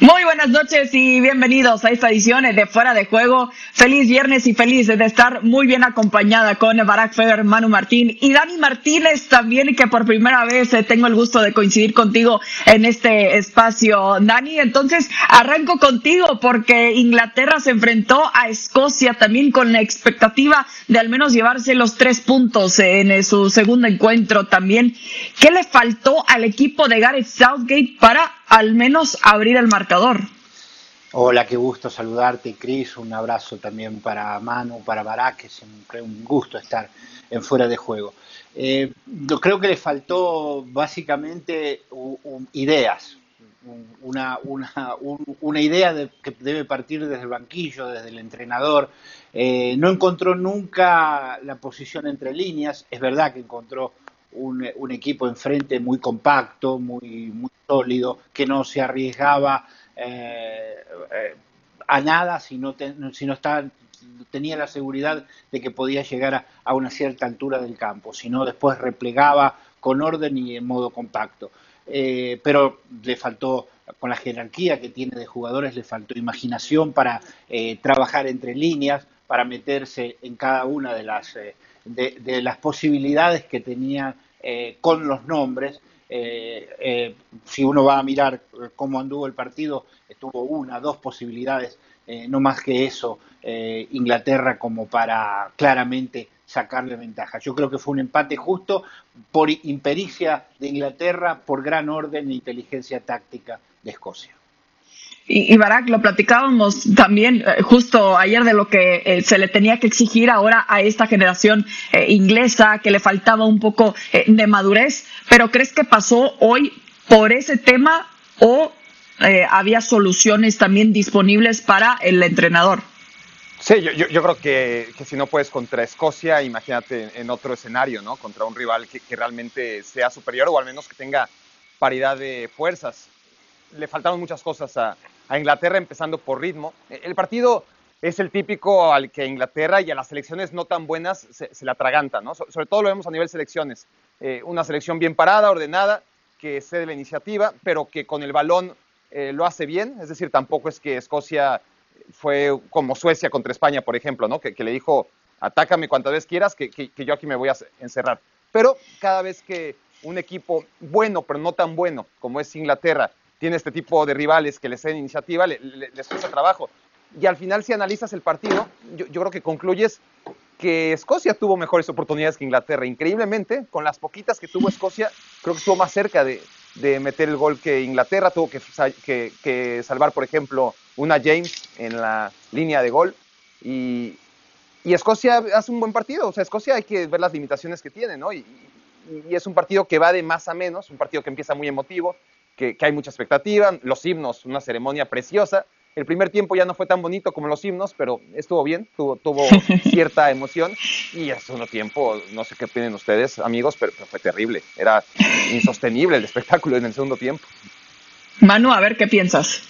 Muy buenas noches y bienvenidos a esta edición de Fuera de Juego. Feliz viernes y feliz de estar muy bien acompañada con Barack Feber, Manu Martín y Dani Martínez también, que por primera vez eh, tengo el gusto de coincidir contigo en este espacio. Dani, entonces arranco contigo porque Inglaterra se enfrentó a Escocia también con la expectativa de al menos llevarse los tres puntos en su segundo encuentro también. ¿Qué le faltó al equipo de Gareth Southgate para al menos abrir el marcador. Hola, qué gusto saludarte, Cris. Un abrazo también para Manu, para Barak, es siempre un gusto estar en fuera de juego. Eh, yo creo que le faltó básicamente ideas, una, una, idea que debe partir desde el banquillo, desde el entrenador. Eh, no encontró nunca la posición entre líneas, es verdad que encontró un, equipo enfrente muy compacto, muy, muy sólido, que no se arriesgaba eh, eh, a nada si no, tenía la seguridad de que podía llegar a, una cierta altura del campo, sino después replegaba con orden y en modo compacto. Eh, pero le faltó, con la jerarquía que tiene de jugadores, le faltó imaginación para trabajar entre líneas, para meterse en cada una de las de, las posibilidades que tenía con los nombres. Eh, eh, si uno va a mirar cómo anduvo el partido, tuvo una, dos posibilidades, no más que eso, Inglaterra como para claramente sacarle ventaja. Yo creo que fue un empate justo por impericia de Inglaterra, por gran orden e inteligencia táctica de Escocia. Y, Barak, lo platicábamos también eh, justo ayer de lo que eh, se le tenía que exigir ahora a esta generación eh, inglesa, que le faltaba un poco de madurez, pero ¿crees que pasó hoy por ese tema o había soluciones también disponibles para el entrenador? Sí, yo, creo que, si no puedes contra Escocia, imagínate en otro escenario, ¿no? Contra un rival que, realmente sea superior o al menos que tenga paridad de fuerzas. Le faltaron muchas cosas a, Inglaterra, empezando por ritmo. El partido es el típico al que Inglaterra y a las selecciones no tan buenas se, la atraganta, ¿no? sobre todo lo vemos a nivel selecciones. Eh, una selección bien parada, ordenada, que cede la iniciativa, pero que con el balón eh, lo hace bien. Es decir, tampoco es que Escocia fue como Suecia contra España, por ejemplo, ¿no? que, le dijo, atácame cuantas veces quieras, que, yo aquí me voy a encerrar. Pero cada vez que un equipo bueno, pero no tan bueno como es Inglaterra, tiene este tipo de rivales que les den iniciativa, les cuesta trabajo. Y al final, si analizas el partido, yo, creo que concluyes que Escocia tuvo mejores oportunidades que Inglaterra. Increíblemente, con las poquitas que tuvo Escocia, creo que estuvo más cerca de, meter el gol que Inglaterra. Tuvo que, que, salvar, por ejemplo, una James en la línea de gol. Y, Escocia hace un buen partido. O sea, Escocia hay que ver las limitaciones que tiene, ¿no? y, es un partido que va de más a menos, un partido que empieza muy emotivo, que, hay mucha expectativa, los himnos, una ceremonia preciosa. El primer tiempo ya no fue tan bonito como los himnos, pero estuvo bien, tuvo, tuvo cierta emoción. Y el segundo tiempo, no sé qué opinan ustedes, amigos, pero, fue terrible. Era insostenible el espectáculo en el segundo tiempo. Manu, a ver qué piensas.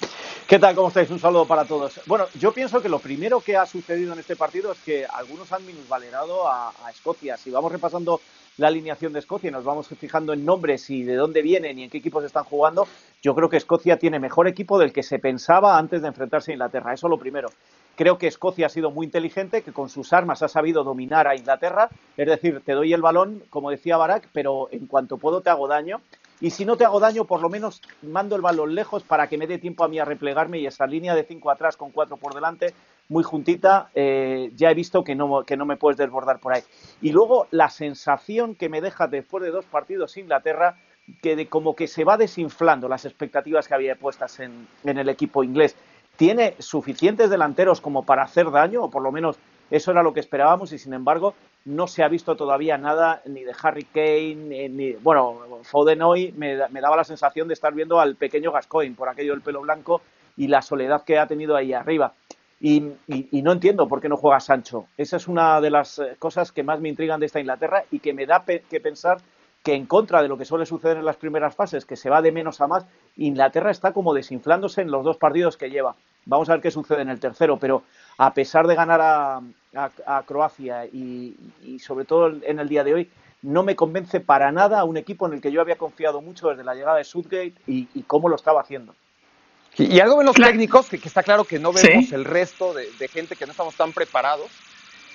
¿Qué tal? ¿Cómo estáis? Un saludo para todos. Bueno, yo pienso que lo primero que ha sucedido en este partido es que algunos han minusvalerado a, a Escocia. Si vamos repasando la alineación de Escocia y nos vamos fijando en nombres y de dónde vienen y en qué equipos están jugando, yo creo que Escocia tiene mejor equipo del que se pensaba antes de enfrentarse a Inglaterra. Eso lo primero. Creo que Escocia ha sido muy inteligente, que con sus armas ha sabido dominar a Inglaterra. Es decir, te doy el balón, como decía Barak, pero en cuanto puedo te hago daño. Y si no te hago daño, por lo menos mando el balón lejos para que me dé tiempo a mí a replegarme y esa línea de cinco atrás con cuatro por delante muy juntita, eh, ya he visto que no, que no me puedes desbordar por ahí. Y luego la sensación que me deja después de dos partidos Inglaterra, que de como que se va desinflando las expectativas que había puestas en, en el equipo inglés. Tiene suficientes delanteros como para hacer daño, o por lo menos eso era lo que esperábamos, y sin embargo no se ha visto todavía nada ni de Harry Kane, ni, bueno, Foden hoy me, me, daba la sensación de estar viendo al pequeño Gascoigne por aquello del pelo blanco y la soledad que ha tenido ahí arriba. Y, no entiendo por qué no juega Sancho. Esa es una de las eh, cosas que más me intrigan de esta Inglaterra y que me da que pensar que en contra de lo que suele suceder en las primeras fases, que se va de menos a más, Inglaterra está como desinflándose en los dos partidos que lleva. Vamos a ver qué sucede en el tercero, pero a pesar de ganar a, Croacia y, sobre todo en el día de hoy, no me convence para nada a un equipo en el que yo había confiado mucho desde la llegada de Southgate y cómo lo estaba haciendo. Y, algo en los técnicos, que, está claro que no vemos el resto de, gente que no estamos tan preparados,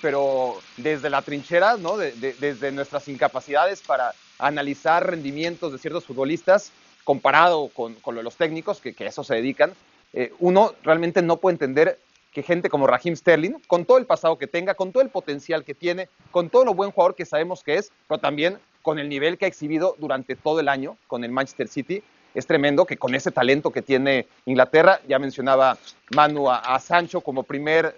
pero desde la trinchera, ¿no? desde nuestras incapacidades para analizar rendimientos de ciertos futbolistas comparado con, con los técnicos, que, que a eso se dedican, eh, uno realmente no puede entender que gente como Raheem Sterling, con todo el pasado que tenga, con todo el potencial que tiene, con todo lo buen jugador que sabemos que es, pero también con el nivel que ha exhibido durante todo el año con el Manchester City, es tremendo que con ese talento que tiene Inglaterra, ya mencionaba Manu a, Sancho como primer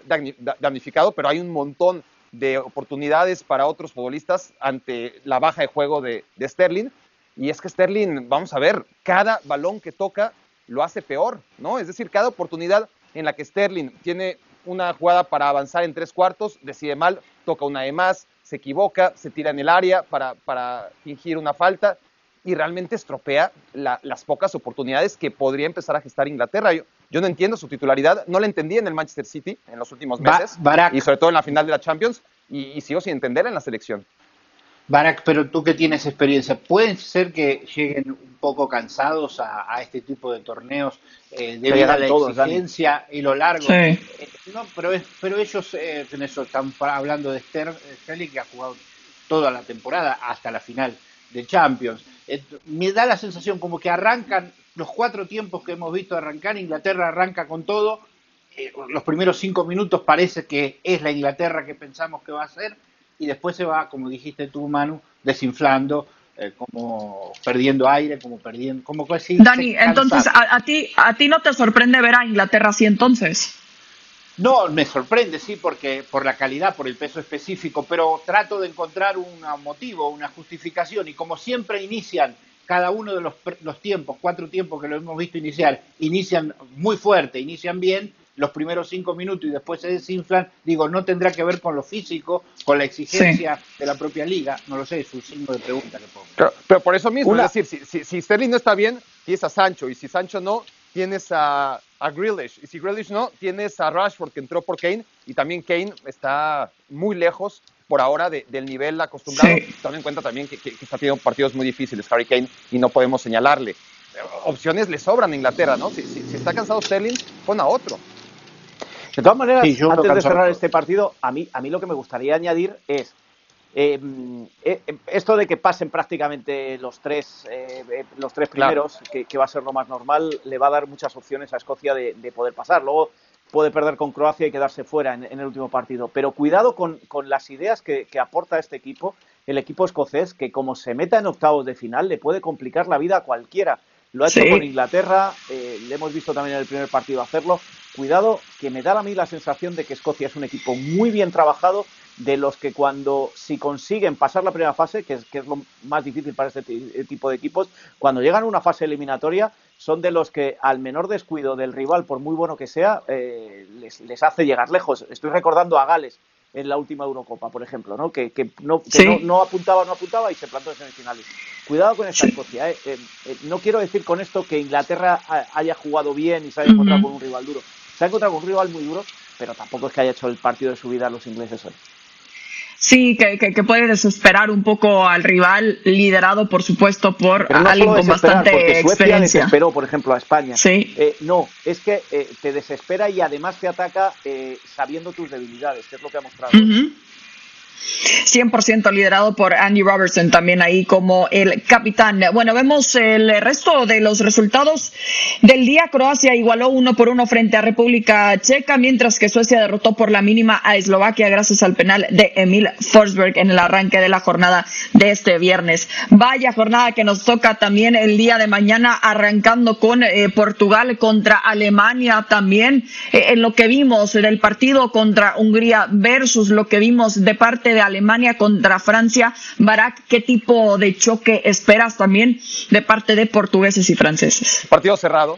damnificado, pero hay un montón de oportunidades para otros futbolistas ante la baja de juego de, de Sterling. Y es que Sterling, vamos a ver, cada balón que toca lo hace peor, ¿no? Es decir, cada oportunidad en la que Sterling tiene una jugada para avanzar en tres cuartos, decide mal, toca una de más, se equivoca, se tira en el área para, para fingir una falta y realmente estropea las pocas oportunidades que podría empezar a gestar Inglaterra. Yo, yo, no entiendo su titularidad, no la entendí en el Manchester City en los últimos meses y sobre todo en la final de la Champions y, y sigo sin entender en la selección. Barak, pero tú que tienes experiencia, ¿puede ser que lleguen un poco cansados a, este tipo de torneos eh, debido a la exigencia y lo largo? Eh, no, pero, pero ellos eh, en eso están hablando de Sterling que ha jugado toda la temporada hasta la final de Champions. Eh, me da la sensación como que arrancan los cuatro tiempos que hemos visto arrancar, Inglaterra arranca con todo, los primeros cinco minutos parece que es la Inglaterra que pensamos que va a ser y después se va, como dijiste tú, Manu, desinflando, eh, como perdiendo aire, como perdiendo, como así. Dani, entonces, a, ti, ¿a ti no te sorprende ver a Inglaterra así entonces? No, me sorprende, sí, porque por la calidad, por el peso específico, pero trato de encontrar un motivo, una justificación, y como siempre inician cada uno de los, los tiempos, cuatro tiempos que lo hemos visto iniciar, inician muy fuerte, inician bien, los primeros cinco minutos y después se desinflan, digo, no tendrá que ver con lo físico, con la exigencia de la propia liga, no lo sé, es un signo de pregunta que pongo. Pero, por eso mismo, es decir, si, si, Sterling no está bien, tienes a Sancho, y si Sancho no, tienes a, a Grealish, y si Grealish no, tienes a Rashford que entró por Kane, y también Kane está muy lejos por ahora del nivel acostumbrado, tomando en cuenta también que, está teniendo partidos muy difíciles Harry Kane y no podemos señalarle. Opciones le sobran a Inglaterra, ¿no? Si, si está cansado Sterling, pon a otro. De todas maneras, antes de cerrar este partido, a mí, a mí lo que me gustaría añadir es em, eh, esto de que pasen prácticamente los tres, eh, eh, los tres primeros, que, va a ser lo más normal, le va a dar muchas opciones a Escocia de, poder pasar. Luego puede perder con Croacia y quedarse fuera en, el último partido. Pero cuidado con, las ideas que, aporta este equipo, el equipo escocés, que como se meta en octavos de final, le puede complicar la vida a cualquiera. Lo ha hecho con Inglaterra, le hemos visto también en el primer partido hacerlo cuidado, que me da a mí la sensación de que Escocia es un equipo muy bien trabajado, de los que cuando, si consiguen pasar la primera fase, que es, que es lo más difícil para este eh, tipo de equipos, cuando llegan a una fase eliminatoria, son de los que al menor descuido del rival, por muy bueno que sea, eh, les, hace llegar lejos. Estoy recordando a Gales en la última Eurocopa, por ejemplo, ¿no? que, no, no, apuntaba, no apuntaba y se plantó en semifinales. Cuidado con esta Escocia. ¿eh? no quiero decir con esto que Inglaterra haya jugado bien y se haya encontrado con un rival duro. Se ha encontrado con un rival muy duro, pero tampoco es que haya hecho el partido de su vida los ingleses hoy. Sí, que, que, puede desesperar un poco al rival, liderado por supuesto por alguien con bastante experiencia. desesperó, por ejemplo, a España. Sí. Eh, no, es que eh, te desespera y además te ataca eh, sabiendo tus debilidades, que es lo que ha mostrado. 100% liderado por Andy Robertson también ahí como el capitán. Bueno, vemos el resto de los resultados del día. Croacia igualó uno por uno frente a República Checa, mientras que Suecia derrotó por la mínima a Eslovaquia gracias al penal de Emil Forsberg en el arranque de la jornada de este viernes. Vaya jornada que nos toca también el día de mañana, arrancando con eh, Portugal contra Alemania también, eh, en lo que vimos del partido contra Hungría versus lo que vimos de parte de Alemania contra Francia. Barak, ¿qué tipo de choque esperas también de parte de portugueses y franceses? Partido cerrado.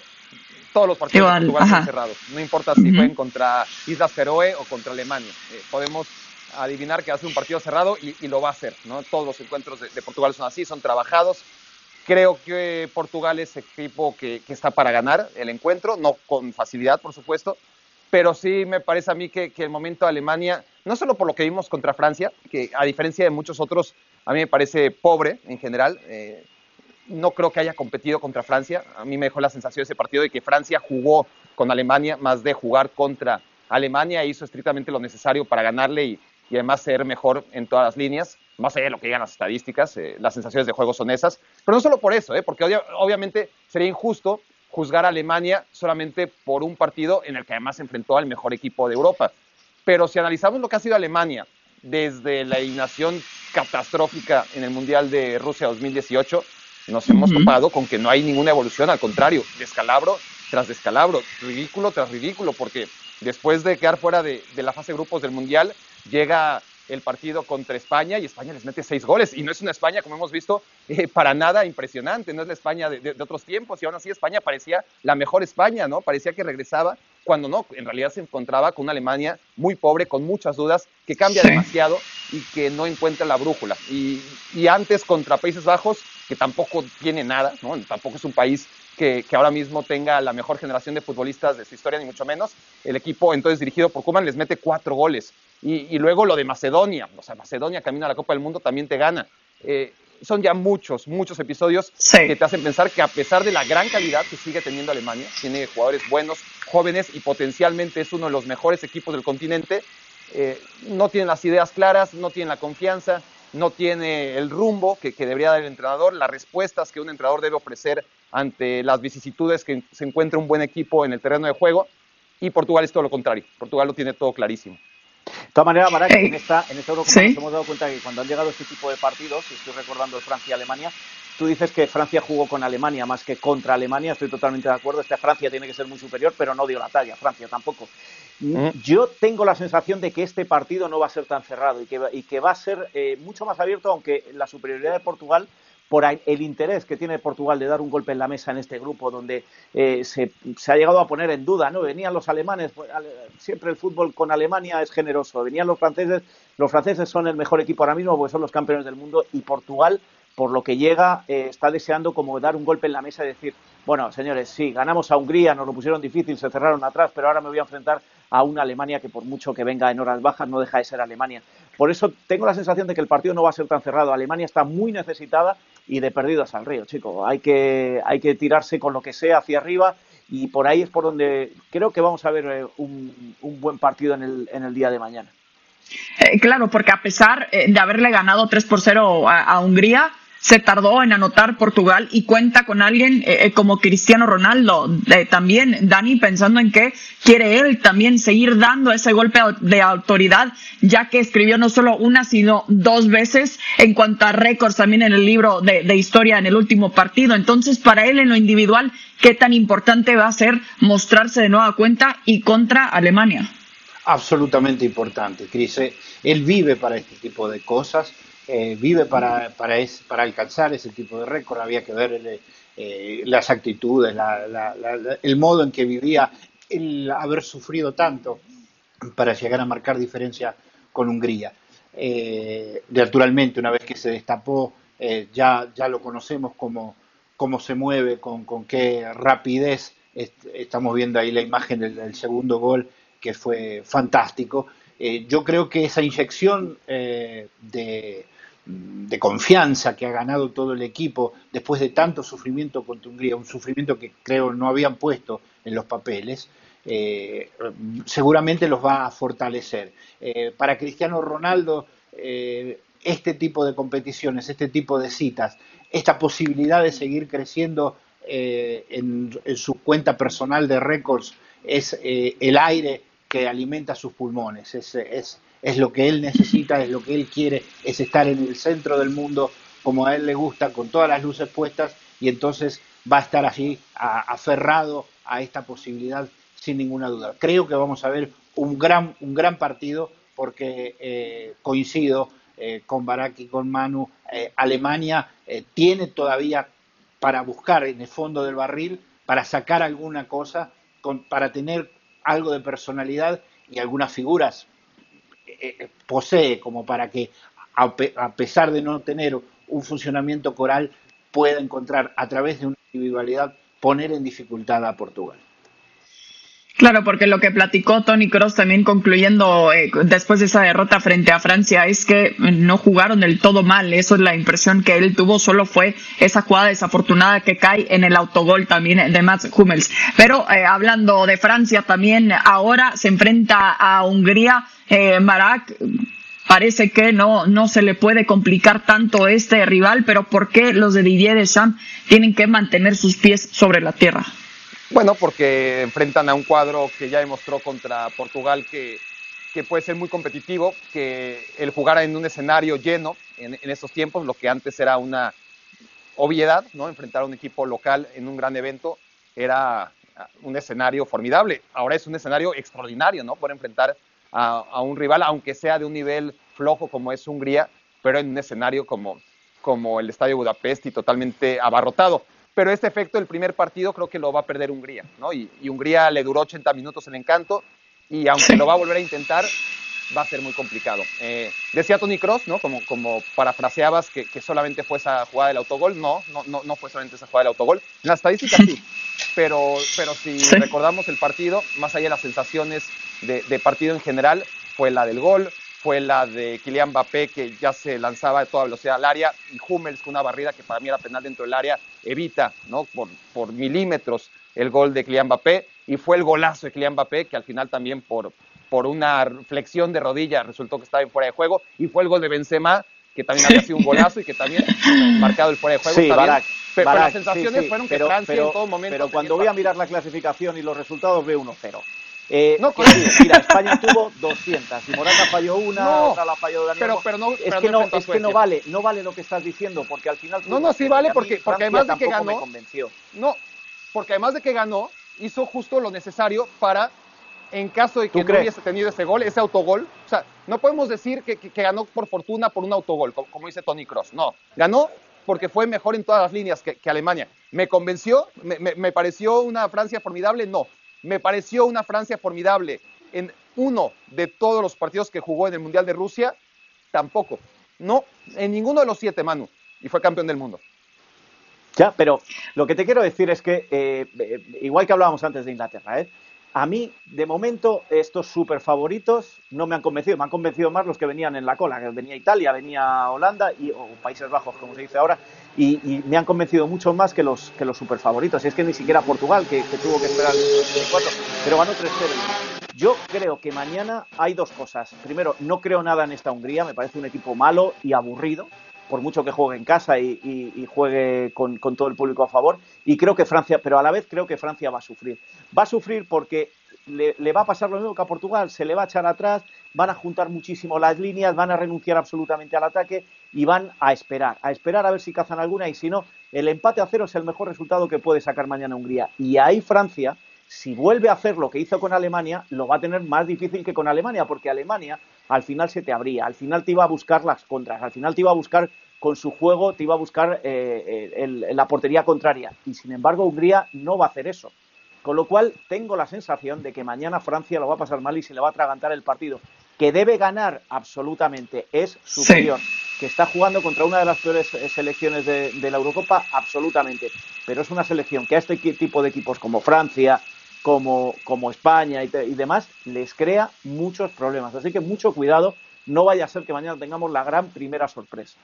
Todos los partidos de Portugal son cerrados. No importa si uh contra Islas Feroe o contra Alemania. Eh, podemos adivinar que ser un partido cerrado y, lo va a hacer. ¿no? Todos los encuentros de, Portugal son así, son trabajados. Creo que Portugal es equipo que, que, está para ganar el encuentro, no con facilidad, por supuesto, pero sí me parece a mí que, el momento de Alemania, no solo por lo que vimos contra Francia, que a diferencia de muchos otros, a mí me parece pobre en general, eh, no creo que haya competido contra Francia. A mí me dejó la sensación de ese partido de que Francia jugó con Alemania más de jugar contra Alemania e hizo estrictamente lo necesario para ganarle y, además ser mejor en todas las líneas. Más allá de lo que digan las estadísticas, eh, las sensaciones de juego son esas. Pero no solo por eso, eh, porque obviamente sería injusto juzgar a Alemania solamente por un partido en el que además se enfrentó al mejor equipo de Europa. Pero si analizamos lo que ha sido Alemania desde la eliminación catastrófica en el Mundial de Rusia 2018, nos hemos topado con que no hay ninguna evolución, al contrario, descalabro tras descalabro, ridículo tras ridículo, porque después de quedar fuera de, la fase de grupos del Mundial, llega el partido contra España y España les mete seis goles. Y no es una España, como hemos visto, eh, para nada impresionante, no es la España de, de, otros tiempos. Y aún así España parecía la mejor España, ¿no? Parecía que regresaba cuando no, en realidad se encontraba con una Alemania muy pobre, con muchas dudas, que cambia demasiado y que no encuentra la brújula. Y, antes contra Países Bajos, que tampoco tiene nada, ¿no? tampoco es un país que, ahora mismo tenga la mejor generación de futbolistas de su historia, ni mucho menos. El equipo, entonces dirigido por Kuman, les mete cuatro goles. Y, luego lo de Macedonia, o sea, Macedonia camino a la Copa del Mundo también te gana. Eh, son ya muchos, muchos episodios que te hacen pensar que a pesar de la gran calidad que sigue teniendo Alemania, tiene jugadores buenos, jóvenes y potencialmente es uno de los mejores equipos del continente, eh, no tienen las ideas claras, no tienen la confianza, no tiene el rumbo que, debería dar el entrenador, las respuestas que un entrenador debe ofrecer ante las vicisitudes que se encuentra un buen equipo en el terreno de juego. Y Portugal es todo lo contrario. Portugal lo tiene todo clarísimo. De todas maneras, Barak, en esta, en esta Eurocopa nos hemos dado cuenta que cuando han llegado este tipo de partidos, y estoy recordando Francia Alemania, tú dices que Francia jugó con Alemania más que contra Alemania, estoy totalmente de acuerdo, esta Francia tiene que ser muy superior, pero no dio la talla, Francia tampoco. Mm. Yo tengo la sensación de que este partido no va a ser tan cerrado y que, y que va a ser eh, mucho más abierto, aunque la superioridad de Portugal por el interés que tiene Portugal de dar un golpe en la mesa en este grupo, donde eh, se, ha llegado a poner en duda, ¿no? Venían los alemanes, pues, siempre el fútbol con Alemania es generoso, venían los franceses, los franceses son el mejor equipo ahora mismo porque son los campeones del mundo y Portugal, por lo que llega, eh, está deseando como dar un golpe en la mesa y decir, bueno, señores, sí, ganamos a Hungría, nos lo pusieron difícil, se cerraron atrás, pero ahora me voy a enfrentar a una Alemania que por mucho que venga en horas bajas no deja de ser Alemania. Por eso tengo la sensación de que el partido no va a ser tan cerrado. Alemania está muy necesitada y de perdidos al río, chico. Hay que, hay que tirarse con lo que sea hacia arriba y por ahí es por donde creo que vamos a ver eh, un, buen partido en el, en el día de mañana. Eh, claro, porque a pesar eh, de haberle ganado 3 por 0 a Hungría, se tardó en anotar Portugal y cuenta con alguien eh, eh, como Cristiano Ronaldo. Eh, también Dani pensando en que quiere él también seguir dando ese golpe de autoridad, ya que escribió no solo una, sino dos veces en cuanto a récords también en el libro de, de historia en el último partido. Entonces, para él en lo individual, ¿qué tan importante va a ser mostrarse de nueva cuenta y contra Alemania? Absolutamente importante, Cris. Él vive para este tipo de cosas eh, vive para, para, alcanzar ese tipo de récord, había que ver eh, las actitudes, el modo en que vivía, el haber sufrido tanto para llegar a marcar diferencia con Hungría. Eh, naturalmente, una vez que se destapó, ya, ya lo conocemos como cómo se mueve, con, con qué rapidez. estamos viendo ahí la imagen del, segundo gol, que fue fantástico. Yo creo que esa inyección de, de confianza que ha ganado todo el equipo después de tanto sufrimiento contra Hungría, un sufrimiento que creo no habían puesto en los papeles, eh, seguramente los va a fortalecer. Eh, para Cristiano Ronaldo, eh, este tipo de competiciones, este tipo de citas, esta posibilidad de seguir creciendo en, su cuenta personal de récords es el aire que alimenta sus pulmones, es, es es lo que él necesita, es lo que él quiere, es estar en el centro del mundo como a él le gusta, con todas las luces puestas, y entonces va a estar allí aferrado a esta posibilidad sin ninguna duda. Creo que vamos a ver un gran, un gran partido porque eh, coincido eh, con Barak y con Manu, eh, Alemania tiene todavía para buscar en el fondo del barril, para sacar alguna cosa, para tener algo de personalidad y algunas figuras eh, posee como para que, a pesar de no tener un funcionamiento coral, pueda encontrar a través de una individualidad poner en dificultad a Portugal. Claro, porque lo que platicó Tony Cross también concluyendo eh, después de esa derrota frente a Francia es que no jugaron del todo mal. Eso es la impresión que él tuvo. Solo fue esa jugada desafortunada que cae en el autogol también de Mats Hummels. Pero eh, hablando de Francia también, ahora se enfrenta a Hungría. Eh, Marak, parece que no, no se le puede complicar tanto este rival, pero ¿por qué los de Didier Deschamps tienen que mantener sus pies sobre la tierra? Bueno, porque enfrentan a un cuadro que ya demostró contra Portugal que, puede ser muy competitivo, que el jugar en un escenario lleno en, en, estos tiempos, lo que antes era una obviedad, ¿no? Enfrentar a un equipo local en un gran evento era un escenario formidable. Ahora es un escenario extraordinario, ¿no? Por enfrentar a, a un rival, aunque sea de un nivel flojo como es Hungría, pero en un escenario como, como el Estadio Budapest y totalmente abarrotado pero este efecto del primer partido creo que lo va a perder Hungría, ¿no? Y, Hungría le duró 80 minutos el encanto y aunque lo va a volver a intentar, va a ser muy complicado. Eh, decía Tony Cross, ¿no? Como, como parafraseabas que, que, solamente fue esa jugada del autogol. No, no, no, no fue solamente esa jugada del autogol. En la estadística sí, pero, pero si recordamos el partido, más allá de las sensaciones de, de partido en general, fue la del gol, fue la de Kylian Mbappé, que ya se lanzaba a toda velocidad al área, y Hummels con una barrida que para mí era penal dentro del área, evita ¿no? por, por milímetros el gol de Kylian Mbappé, y fue el golazo de Kylian Mbappé, que al final también por, por una flexión de rodilla resultó que estaba en fuera de juego, y fue el gol de Benzema, que también había sido un golazo y que también marcado el fuera de juego. Sí, Barak, pero, Barak, las sensaciones sí, sí, fueron pero, que Francia pero, en todo momento... Pero cuando voy a mirar la clasificación y los resultados veo 1-0. Eh, No, decir, mira, España tuvo 200 y Morata falló una, No, otra la falló Daniel. pero- no- es pero que no es que vale, no vale lo que estás diciendo porque al final No, no, sí vale mí porque- porque además de que me ganó- convenció. No, porque además de que ganó, hizo justo lo necesario para, en caso de ¿Tú que no crees? hubiese tenido ese gol, ese autogol, o sea, no podemos decir que, que- que ganó por fortuna por un autogol, como, como dice Tony Cross. No, ganó porque fue mejor en todas las líneas que, que Alemania. ¿Me convenció? ¿Me, me- me pareció una Francia formidable? No. ¿Me pareció una Francia formidable en uno de todos los partidos que jugó en el Mundial de Rusia? Tampoco. No, en ninguno de los siete, Manu. Y fue campeón del mundo. Ya, pero lo que te quiero decir es que, eh, eh, igual que hablábamos antes de Inglaterra, ¿eh? A mí, de momento, estos super favoritos no me han convencido. Me han convencido más los que venían en la cola, que venía Italia, venía Holanda y, o Países Bajos, como se dice ahora, y, me han convencido mucho más que los, que super favoritos. Y es que ni siquiera Portugal, que, tuvo que esperar el 24, pero ganó 3-0. Yo creo que mañana hay dos cosas. Primero, no creo nada en esta Hungría, me parece un equipo malo y aburrido por mucho que juegue en casa y, juegue con, con todo el público a favor. Y creo que Francia, pero a la vez creo que Francia va a sufrir. Va a sufrir porque le, le va a pasar lo mismo que a Portugal, se le va a echar atrás, van a juntar muchísimo las líneas, van a renunciar absolutamente al ataque y van a esperar, a esperar a ver si cazan alguna y si no, el empate a cero es el mejor resultado que puede sacar mañana Hungría. Y ahí Francia, si vuelve a hacer lo que hizo con Alemania, lo va a tener más difícil que con Alemania, porque Alemania al final se te abría, al final te iba a buscar las contras, al final te iba a buscar con su juego, te iba a buscar eh, el- la portería contraria. Y sin embargo, Hungría no va a hacer eso. Con lo cual, tengo la sensación de que mañana Francia lo va a pasar mal y se le va a atragantar el partido. Que debe ganar absolutamente, es superior. Que está jugando contra una de las peores eh, selecciones de, de la Eurocopa, absolutamente. Pero es una selección que a este tipo de equipos como Francia, como, como España y, te- y demás, les crea muchos problemas. Así que mucho cuidado, no vaya a ser que mañana tengamos la gran primera sorpresa.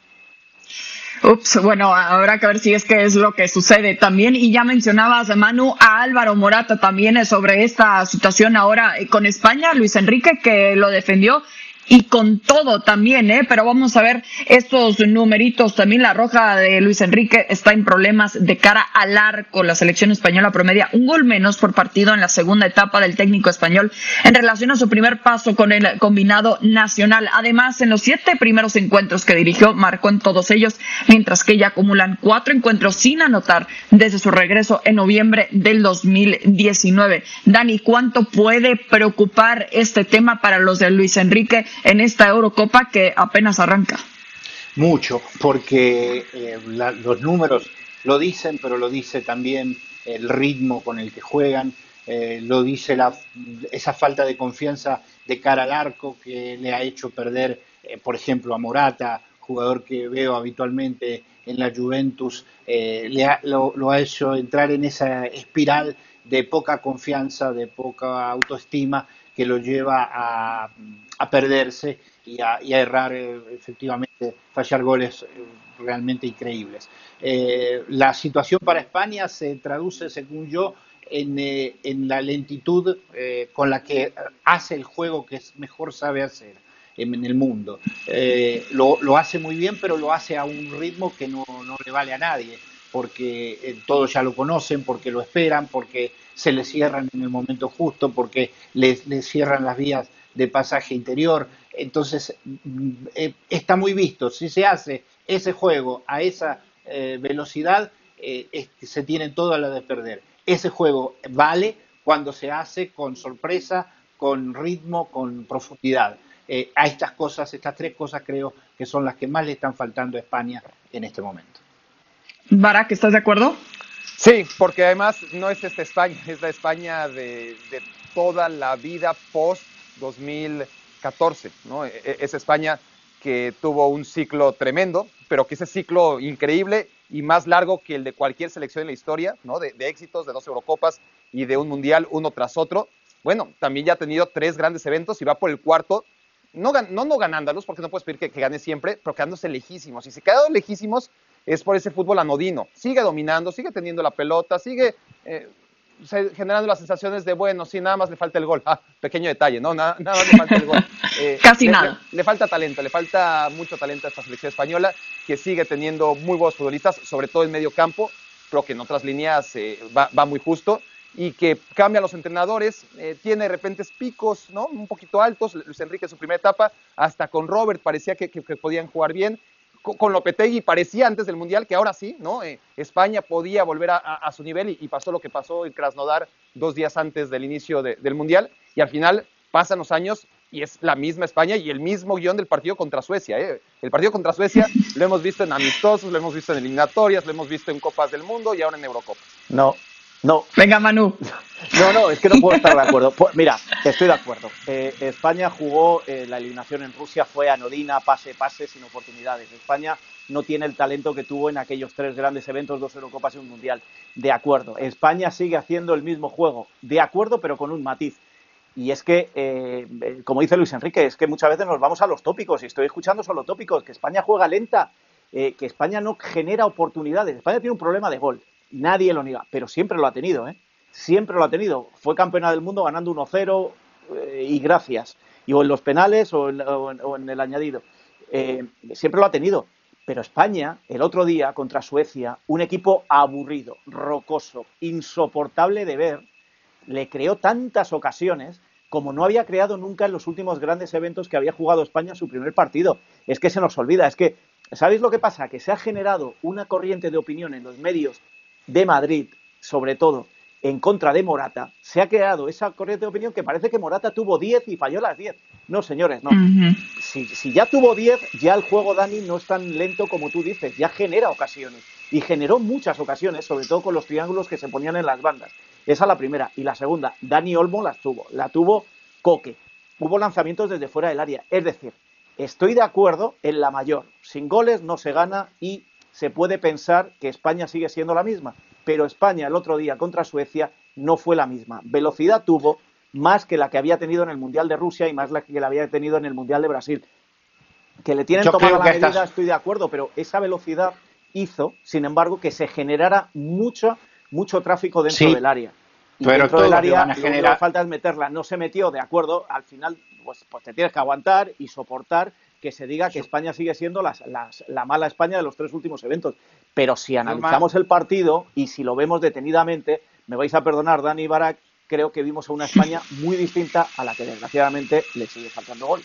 Ups, bueno, habrá que ver si es que es lo que sucede también. Y ya mencionabas, Manu, a Álvaro Morata también eh, sobre esta situación ahora eh, con España, Luis Enrique, que lo defendió. Y con todo también, ¿eh? Pero vamos a ver estos numeritos. También la roja de Luis Enrique está en problemas de cara al arco. La selección española promedia un gol menos por partido en la segunda etapa del técnico español en relación a su primer paso con el combinado nacional. Además, en los siete primeros encuentros que dirigió, marcó en todos ellos, mientras que ya acumulan cuatro encuentros sin anotar desde su regreso en noviembre del 2019. Dani, ¿cuánto puede preocupar este tema para los de Luis Enrique en esta Eurocopa que apenas arranca? Mucho, porque eh, la- los números lo dicen, pero lo dice también el ritmo con el que juegan, eh, lo dice la, esa falta de confianza de cara al arco que le ha hecho perder, eh, por ejemplo, a Morata, jugador que veo habitualmente en la Juventus, le ha- lo, lo ha hecho entrar en esa espiral de poca confianza, de poca autoestima, que lo lleva a, perderse y a, errar eh, efectivamente, fallar goles eh, realmente increíbles. Eh, la situación para España se traduce, según yo, en, la lentitud con la que hace el juego que mejor sabe hacer en, el mundo. Lo, hace muy bien, pero lo hace a un ritmo que no, no le vale a nadie, porque todos ya lo conocen, porque lo esperan, porque se le cierran en el momento justo porque le, cierran las vías de pasaje interior. Entonces, mm, eh, está muy visto. Si se hace ese juego a esa eh, velocidad, eh, se tiene todo la de perder. Ese juego vale cuando se hace con sorpresa, con ritmo, con profundidad. a estas cosas, estas tres cosas creo que son las que más le están faltando a España en este momento. Barak, ¿estás de acuerdo? Sí, porque además no es esta España, es la España de, toda la vida post 2014, ¿no? E, e, es España que tuvo un ciclo tremendo, pero que ese ciclo increíble y más largo que el de cualquier selección en la historia, ¿no? De, éxitos, de dos Eurocopas y de un Mundial uno tras otro. Bueno, también ya ha tenido tres grandes eventos y va por el cuarto, no, no, no ganándolos, porque no puedes pedir que, gane siempre, pero quedándose lejísimos. Y si quedan lejísimos, es por ese fútbol anodino. Sigue dominando, sigue teniendo la pelota, sigue eh, generando las sensaciones de, bueno, sí, nada más le falta el gol. Ah, pequeño detalle, ¿no? Nada, más le falta el gol. Eh, Casi nada. Le, falta talento, le falta mucho talento a esta selección española, que sigue teniendo muy buenos futbolistas, sobre todo en medio campo. Creo que en otras líneas eh, va, muy justo y que cambia a los entrenadores, tiene de repente picos, ¿no? Un poquito altos, Luis Enrique en su primera etapa, hasta con Robert parecía que podían jugar bien, con Lopetegui parecía antes del Mundial que ahora sí, ¿no? Eh, España podía volver a, su nivel y, pasó lo que pasó en Krasnodar dos días antes del inicio del Mundial y al final pasan los años y es la misma España y el mismo guion del partido contra Suecia. ¿eh? El partido contra Suecia lo hemos visto en amistosos, lo hemos visto en eliminatorias, lo hemos visto en Copas del Mundo y ahora en Eurocopa. No, no. Venga, Manu. No, no, es que no puedo estar de acuerdo. Pues, mira, estoy de acuerdo. Eh, España jugó eh, la eliminación en Rusia, fue anodina, pase, pase, sin oportunidades. España no tiene el talento que tuvo en aquellos tres grandes eventos, dos Eurocopas y un Mundial. De acuerdo. España sigue haciendo el mismo juego. De acuerdo, pero con un matiz. Y es que, eh, como dice Luis Enrique, es que muchas veces nos vamos a los tópicos y estoy escuchando solo tópicos, que España juega lenta, que España no genera oportunidades. España tiene un problema de gol Nadie lo niega, pero siempre lo ha tenido, ¿eh? Siempre lo ha tenido. Fue campeona del mundo ganando 1-0 eh, y gracias. Y o en los penales o en, el añadido. Eh, siempre lo ha tenido. Pero España, el otro día contra Suecia, un equipo aburrido, rocoso, insoportable de ver, le creó tantas ocasiones como no había creado nunca en los últimos grandes eventos que había jugado España en su primer partido. Es que se nos olvida, es que, ¿sabéis lo que pasa? Que se ha generado una corriente de opinión en los medios de Madrid, sobre todo, en contra de Morata, se ha creado esa corriente de opinión que parece que Morata tuvo 10 y falló las 10. No, señores, no. si, si, ya tuvo 10, ya el juego, Dani, no es tan lento como tú dices, ya genera ocasiones. Y generó muchas ocasiones, sobre todo con los triángulos que se ponían en las bandas. Esa es la primera. Y la segunda, Dani Olmo las tuvo. La tuvo Coque. Hubo lanzamientos desde fuera del área. Es decir, estoy de acuerdo en la mayor. Sin goles no se gana y se puede pensar que España sigue siendo la misma, pero España el otro día contra Suecia no fue la misma. Velocidad tuvo más que la que había tenido en el Mundial de Rusia y más la que la había tenido en el Mundial de Brasil. Que le tienen tomada la medida, estoy de acuerdo, pero esa velocidad hizo, sin embargo, que se generara mucho, mucho tráfico dentro del área. Y pero dentro del área lo que falta es meterla. No se metió, de acuerdo, al final pues, pues te tienes que aguantar y soportar que se diga que España sigue siendo la mala España de los tres últimos eventos. Pero si analizamos el partido y si lo vemos detenidamente, me vais a perdonar, Dani y Barak, creo que vimos a una España muy distinta a la que desgraciadamente le sigue faltando gol.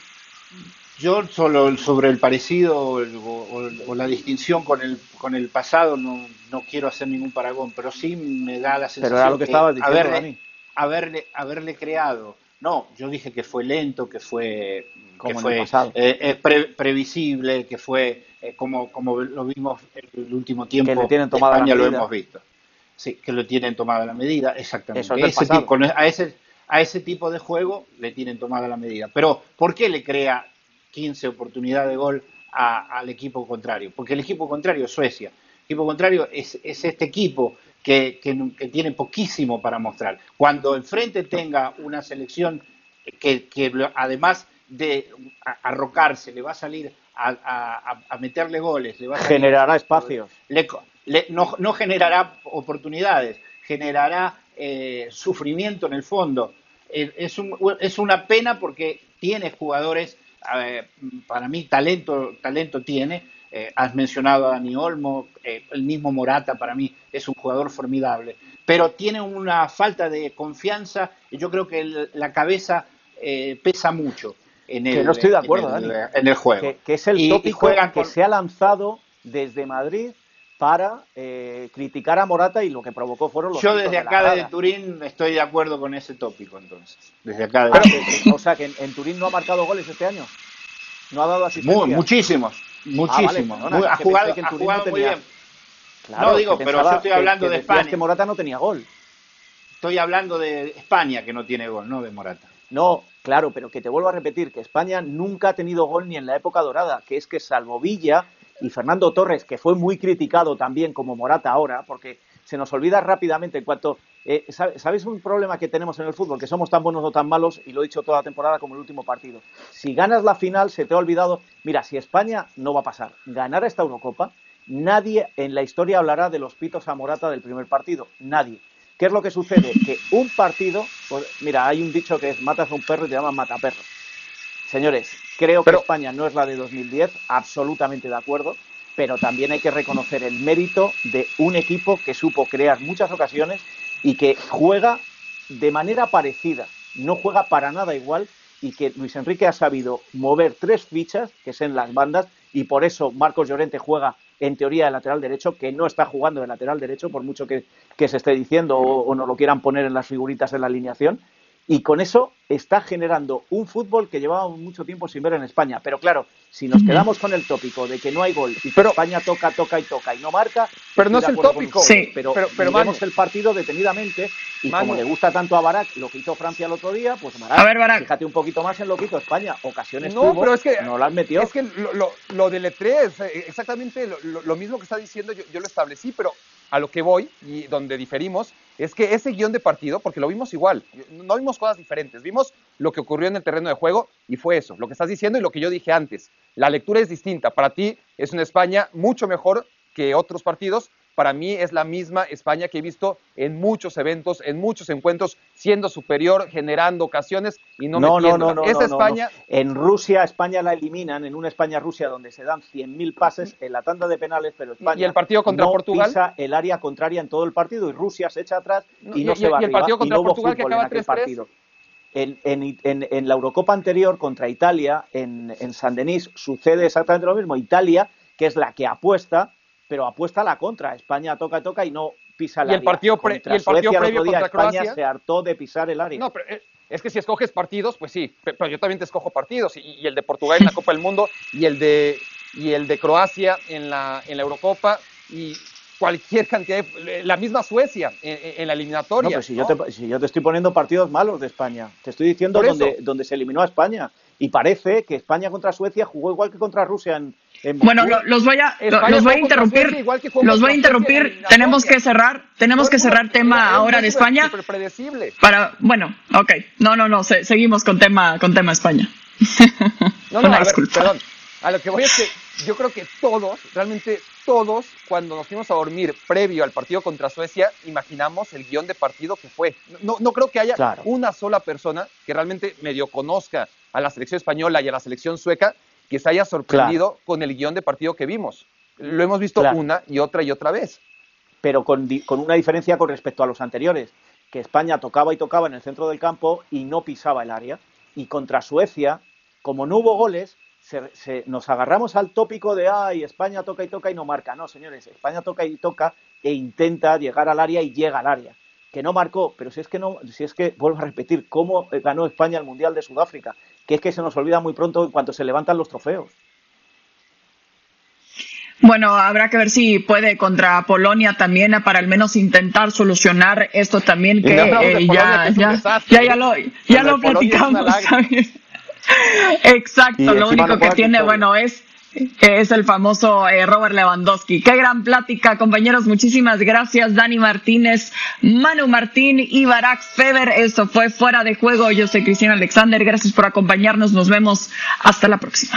Yo solo sobre el parecido o, la distinción con el con el pasado no, no, quiero hacer ningún paragón, pero sí me da la sensación pero era lo que, estabas diciendo, Dani. haberle, haberle creado no, yo dije que fue lento, que fue, que fue eh, eh, previsible, que fue eh, como, como lo vimos el último tiempo. Que le tienen tomada España la medida. lo hemos visto. Sí, que lo tienen tomada la medida, exactamente. a, ese, a ese tipo de juego le tienen tomada la medida. Pero, ¿por qué le crea 15 oportunidades de gol al equipo contrario? Porque el equipo contrario es Suecia. El equipo contrario es, es este equipo que, tiene poquísimo para mostrar. Cuando enfrente tenga una selección que, además de arrocarse, le va a salir a, meterle goles, le va a generará espacios. no, generará oportunidades, generará eh, sufrimiento en el fondo. Eh, es, es, una pena porque tiene jugadores, para mí talento, talento tiene, eh, has mencionado a Dani Olmo, eh, el mismo Morata para mí es un jugador formidable, pero tiene una falta de confianza y yo creo que la cabeza eh, pesa mucho en el, no estoy de acuerdo, en el, juego. Que, es el tópico que se ha lanzado desde Madrid para criticar a Morata y lo que provocó fueron los Yo desde acá, de Turín, estoy de acuerdo con ese tópico, entonces. Desde acá O sea, que en, Turín no ha marcado goles este año. No ha dado asistencia. muchísimos. Muchísimo. ha jugado, muy bien. no digo, pero yo estoy hablando de España. que Morata no tenía gol. Estoy hablando de España que no tiene gol, no de Morata. No, claro, pero que te vuelvo a repetir que España nunca ha tenido gol ni en la época dorada, que es que salvo Villa y Fernando Torres, que fue muy criticado también como Morata ahora, porque se nos olvida rápidamente en cuanto... Eh, ¿Sabes un problema que tenemos en el fútbol? Que somos tan buenos o tan malos, y lo he dicho toda la temporada como el último partido. Si ganas la final, se te ha olvidado... Mira, si España no va a pasar, ganar esta Eurocopa, nadie en la historia hablará de los pitos a Morata del primer partido. Nadie. ¿Qué es lo que sucede? Que un partido... Pues, mira, hay un dicho que es matas a un perro y te llaman mataperro. Señores, creo que España no es la de 2010, absolutamente de acuerdo pero también hay que reconocer el mérito de un equipo que supo crear muchas ocasiones y que juega de manera parecida, no juega para nada igual y que Luis Enrique ha sabido mover tres fichas, que es en las bandas, y por eso Marcos Llorente juega en teoría de lateral derecho, que no está jugando de lateral derecho, por mucho que, se esté diciendo o, o no lo quieran poner en las figuritas en la alineación, y con eso está generando un fútbol que llevábamos mucho tiempo sin ver en España. Pero claro, si nos quedamos con el tópico de que no hay gol y que España toca, toca y toca y no marca, pero no es el tópico. Sí, pero, pero, pero el partido detenidamente y como le gusta tanto a Barak lo que hizo Francia el otro día, pues Barak, a ver, Barak. fíjate un poquito más en lo que hizo España. Ocasiones no, pero es que, no las metió. Es que lo, lo, lo del E3, eh, exactamente lo, mismo que está diciendo, yo, yo lo establecí, pero a lo que voy y donde diferimos es que ese guion de partido, porque lo vimos igual, no vimos cosas diferentes, vimos lo que ocurrió en el terreno de juego y fue eso, lo que estás diciendo y lo que yo dije antes. La lectura es distinta. Para ti es una España mucho mejor que otros partidos, para mí es la misma España que he visto en muchos eventos, en muchos encuentros, siendo superior, generando ocasiones y no, no No, no, no, Esa España... En Rusia, España la eliminan, en una España-Rusia donde se dan 100.000 pases en la tanda de penales, pero España y el partido contra no Portugal pisa el área contraria en todo el partido y Rusia se echa atrás y, no se va y el partido contra y Portugal que acaba 3 partido. En, en, en, la Eurocopa anterior contra Italia, en, en San Denis, sucede exactamente lo mismo. Italia, que es la que apuesta, pero apuesta a la contra. España toca, toca y no pisa el y el Partido y el partido previo contra Croacia se hartó de pisar el área. No, pero eh, es que si escoges partidos, pues sí, pero yo también te escojo partidos. Y, el de Portugal en la Copa del Mundo y el de, y el de Croacia en la, en la Eurocopa y cualquier cantidad de, la misma Suecia en, la eliminatoria. No, pero si, Yo te, si yo te estoy poniendo partidos malos de España, te estoy diciendo donde, donde se eliminó a España. Y parece que España contra Suecia jugó igual que contra Rusia en, bueno, los voy a, los voy a interrumpir. Los voy a interrumpir. Tenemos que cerrar, tenemos que cerrar tema ahora de España. Para, bueno, ok. No, no, no. seguimos con tema, con tema España. No, no, a perdón. A lo que voy es que yo creo que todos, realmente todos, cuando nos fuimos a dormir previo al partido contra Suecia, imaginamos el guion de partido que fue. No, no creo que haya una sola persona que realmente medio conozca a la selección española y a la selección sueca que se haya sorprendido con el guion de partido que vimos. Lo hemos visto una y otra y otra vez. Pero con, una diferencia con respecto a los anteriores, que España tocaba y tocaba en el centro del campo y no pisaba el área. Y contra Suecia, como no hubo goles, nos agarramos al tópico de, ay, España toca y toca y no marca. No, señores, España toca y toca e intenta llegar al área y llega al área. Que no marcó, pero si es que no, si es que vuelvo a repetir, ¿cómo ganó España el Mundial de Sudáfrica? que es que se nos olvida muy pronto en cuanto se levantan los trofeos. Bueno, habrá que ver si puede contra Polonia también para al menos intentar solucionar esto también que eh, ya, ya, ya, ya, lo, ya lo platicamos. Exacto, lo único que tiene, bueno, es Es el famoso eh, Robert Lewandowski. Qué gran plática, compañeros. Muchísimas gracias, Dani Martínez, Manu Martín y Barack Feber. Esto fue Fuera de Juego. Yo soy Cristina Alexander. Gracias por acompañarnos. Nos vemos. Hasta la próxima.